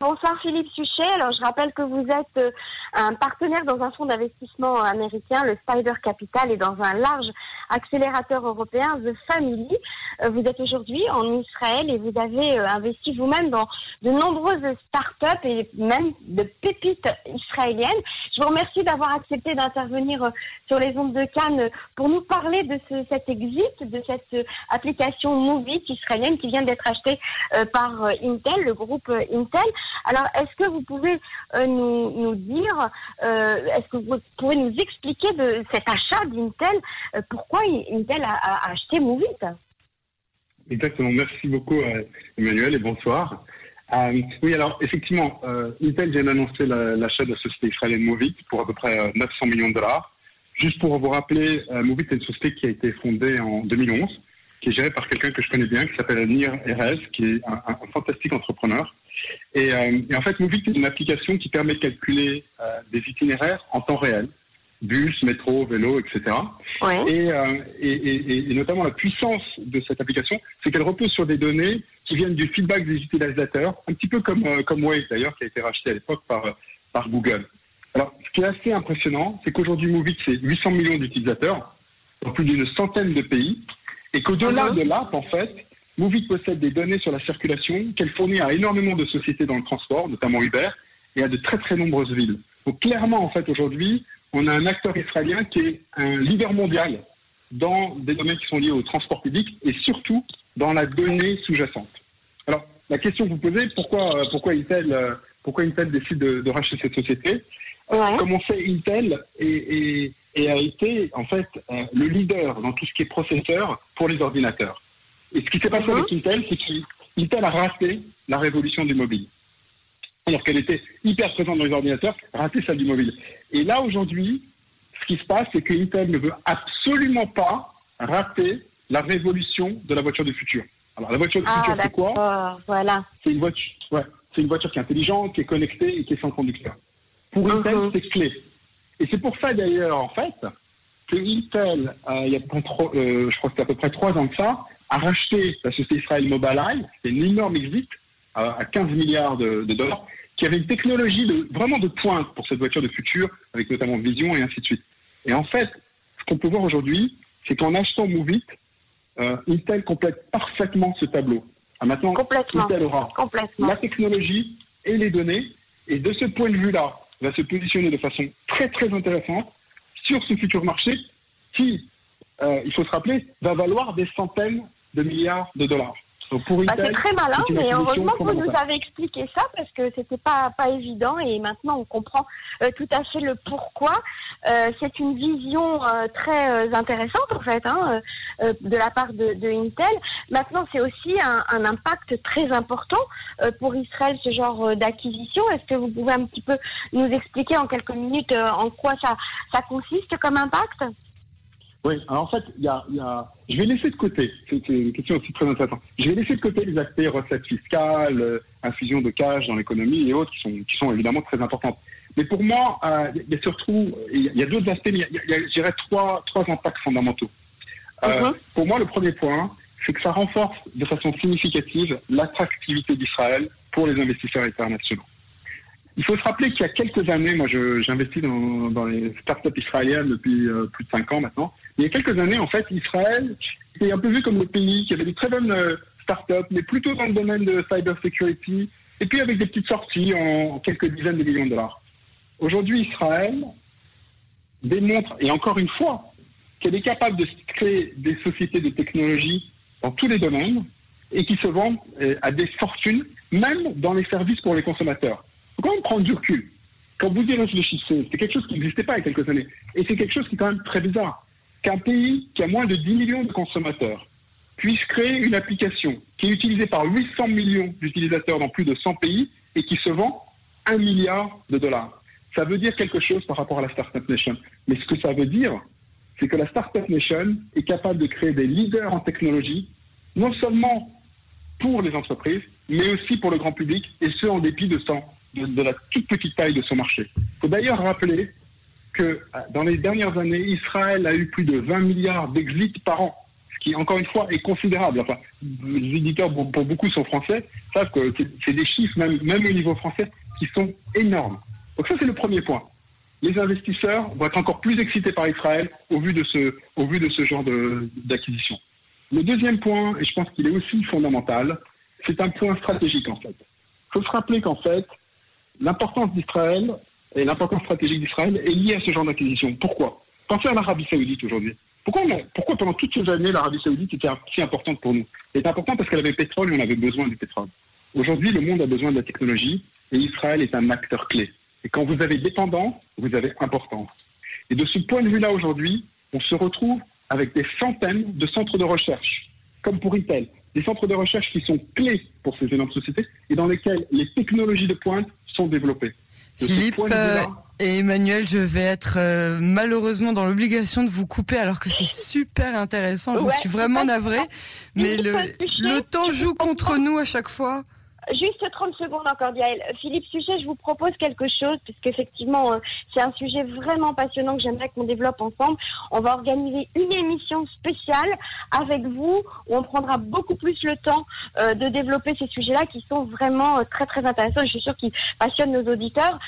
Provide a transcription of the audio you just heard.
Bonsoir Philippe Suchet. Alors je rappelle que vous êtes euh, un partenaire dans un fonds d'investissement américain, le Spider Capital, et dans un large accélérateur européen, The Family. Euh, vous êtes aujourd'hui en Israël et vous avez euh, investi vous-même dans de nombreuses start-up et même de pépites israéliennes. Je vous remercie d'avoir accepté d'intervenir sur les ondes de Cannes pour nous parler de ce, cet exit, de cette application Movit israélienne qui vient d'être achetée par Intel, le groupe Intel. Alors, est-ce que vous pouvez euh, nous, dire, euh, est-ce que vous pouvez nous expliquer de cet achat d'Intel, euh, pourquoi Intel a, acheté Movit? Exactement. Merci beaucoup, Emmanuel, et bonsoir. oui, alors effectivement, Intel vient d'annoncer l'achat de la société israélienne Movit pour à peu près 900 millions de dollars. Juste pour vous rappeler, Movit est une société qui a été fondée en 2011, qui est gérée par quelqu'un que je connais bien, qui s'appelle Nir Erez, qui est un fantastique entrepreneur euh, et, en fait, Movit est une application qui permet de calculer euh, des itinéraires en temps réel, bus, métro, vélo, etc. Euh, et, notamment la puissance de cette application, c'est qu'elle repose sur des données qui viennent du feedback des utilisateurs, un petit peu comme, comme Waze d'ailleurs, qui a été racheté à l'époque par, par Google. Alors, ce qui est assez impressionnant, c'est qu'aujourd'hui, Movit, c'est 800 millions d'utilisateurs dans plus d'une centaine de pays, et qu'au-delà uh-huh. de l'app, en fait, Movit possède des données sur la circulation qu'elle fournit à énormément de sociétés dans le transport, notamment Uber, et à de très très nombreuses villes. Donc clairement, en fait, aujourd'hui, on a un acteur israélien qui est un leader mondial dans des domaines qui sont liés au transport public et surtout dans la donnée sous-jacente. Alors, la question que vous posez, pourquoi, euh, pourquoi, Intel, euh, pourquoi Intel décide de, racheter cette société? Comme on sait, Intel est, a été en fait euh, le leader dans tout ce qui est processeur pour les ordinateurs. Et ce qui s'est passé avec Intel, c'est qu'Intel a raté la révolution du mobile. Alors qu'elle était hyper présente dans les ordinateurs, raté celle du mobile. Et là, aujourd'hui, ce qui se passe, c'est que Intel ne veut absolument pas rater la révolution de la voiture du futur. Alors, la voiture du ah, futur, c'est quoi Voilà. C'est une, voiture, ouais, c'est une voiture qui est intelligente, qui est connectée et qui est sans conducteur. Pour Intel, uh-huh. c'est clé. Et c'est pour ça, d'ailleurs, en fait, que Intel, euh, il y a euh, je crois que c'est à peu près trois ans de ça, a racheté la société Israel Mobileye, c'est une énorme exit à 15 milliards de, dollars, qui avait une technologie de, vraiment de pointe pour cette voiture de futur, avec notamment Vision et ainsi de suite. Et en fait, ce qu'on peut voir aujourd'hui, c'est qu'en achetant Movit, euh, Intel complète parfaitement ce tableau. Ah, maintenant, Intel aura la technologie et les données, et de ce point de vue-là, va se positionner de façon très très intéressante sur ce futur marché qui, euh, il faut se rappeler, va valoir des centaines de milliards de dollars. Bah, c'est très malin, mais heureusement que vous nous avez expliqué ça parce que c'était pas pas évident et maintenant on comprend euh, tout à fait le pourquoi. Euh, c'est une vision euh, très intéressante en fait hein, de la part de, de Intel. Maintenant, c'est aussi un, un, impact très important pour Israël ce genre d'acquisition. Est-ce que vous pouvez un petit peu nous expliquer en quelques minutes en quoi ça ça consiste comme impact? Oui, alors en fait, il y a, y a, je vais laisser de côté, c'est une question aussi très intéressante, je vais laisser de côté les aspects recettes fiscales, euh, infusion de cash dans l'économie et autres qui sont, qui sont évidemment très importantes. Mais pour moi, euh, il y a surtout, il y a, d'autres aspects, mais il y a, je dirais, trois, trois impacts fondamentaux. Euh. Pour moi, le premier point, c'est que ça renforce de façon significative l'attractivité d'Israël pour les investisseurs internationaux. Il faut se rappeler qu'il y a quelques années, moi j'investis dans, dans les startups israéliennes depuis euh, plus de cinq ans maintenant, il y a quelques années, en fait, Israël était un peu vu comme le pays qui avait des très bonnes euh, startups, mais plutôt dans le domaine de cyber security, et puis avec des petites sorties en quelques dizaines de millions de dollars. Aujourd'hui, Israël démontre, et encore une fois, qu'elle est capable de créer des sociétés de technologie dans tous les domaines et qui se vendent euh, à des fortunes, même dans les services pour les consommateurs. Il faut quand du recul. Quand vous y réfléchissez, c'est quelque chose qui n'existait pas il y a quelques années. Et c'est quelque chose qui est quand même très bizarre qu'un pays qui a moins de 10 millions de consommateurs puisse créer une application qui est utilisée par 800 millions d'utilisateurs dans plus de 100 pays et qui se vend 1 milliard de dollars. Ça veut dire quelque chose par rapport à la Startup Nation. Mais ce que ça veut dire, c'est que la Startup Nation est capable de créer des leaders en technologie, non seulement pour les entreprises, mais aussi pour le grand public, et ce en dépit de, son, de la toute petite taille de son marché. Il faut d'ailleurs rappeler que dans les dernières années, Israël a eu plus de 20 milliards d'exits par an, ce qui, encore une fois, est considérable. Les éditeurs, pour, beaucoup, sont français, savent que c'est des chiffres, même, au niveau français, qui sont énormes. Donc ça, c'est le premier point. Les investisseurs vont être encore plus excités par Israël au vu de ce genre d'acquisition. Le deuxième point, et je pense qu'il est aussi fondamental, c'est un point stratégique en fait. Il faut se rappeler qu'en fait, l'importance d'Israël et l'importance stratégique d'Israël est liée à ce genre d'acquisition. Pourquoi? Pensez à l'Arabie Saoudite aujourd'hui. Pourquoi, pourquoi pendant toutes ces années l'Arabie Saoudite était si importante pour nous? Elle est importante parce qu'elle avait pétrole et on avait besoin du pétrole. Aujourd'hui, le monde a besoin de la technologie et Israël est un acteur clé. Et quand vous avez dépendance, vous avez importance. Et de ce point de vue-là, aujourd'hui, on se retrouve avec des centaines de centres de recherche, comme pour Intel, des centres de recherche qui sont clés pour ces énormes sociétés et dans lesquels les technologies de pointe sont développées. Philippe euh, et Emmanuel, je vais être euh, malheureusement dans l'obligation de vous couper alors que c'est super intéressant. Je suis vraiment navrée, mais le, le temps joue contre nous à chaque fois. Juste 30 secondes encore, Gaël. Philippe Suchet, je vous propose quelque chose, puisqu'effectivement, euh, c'est un sujet vraiment passionnant que j'aimerais qu'on développe ensemble. On va organiser une émission spéciale avec vous, où on prendra beaucoup plus le temps euh, de développer ces sujets-là qui sont vraiment euh, très, très intéressants et je suis sûre qu'ils passionnent nos auditeurs.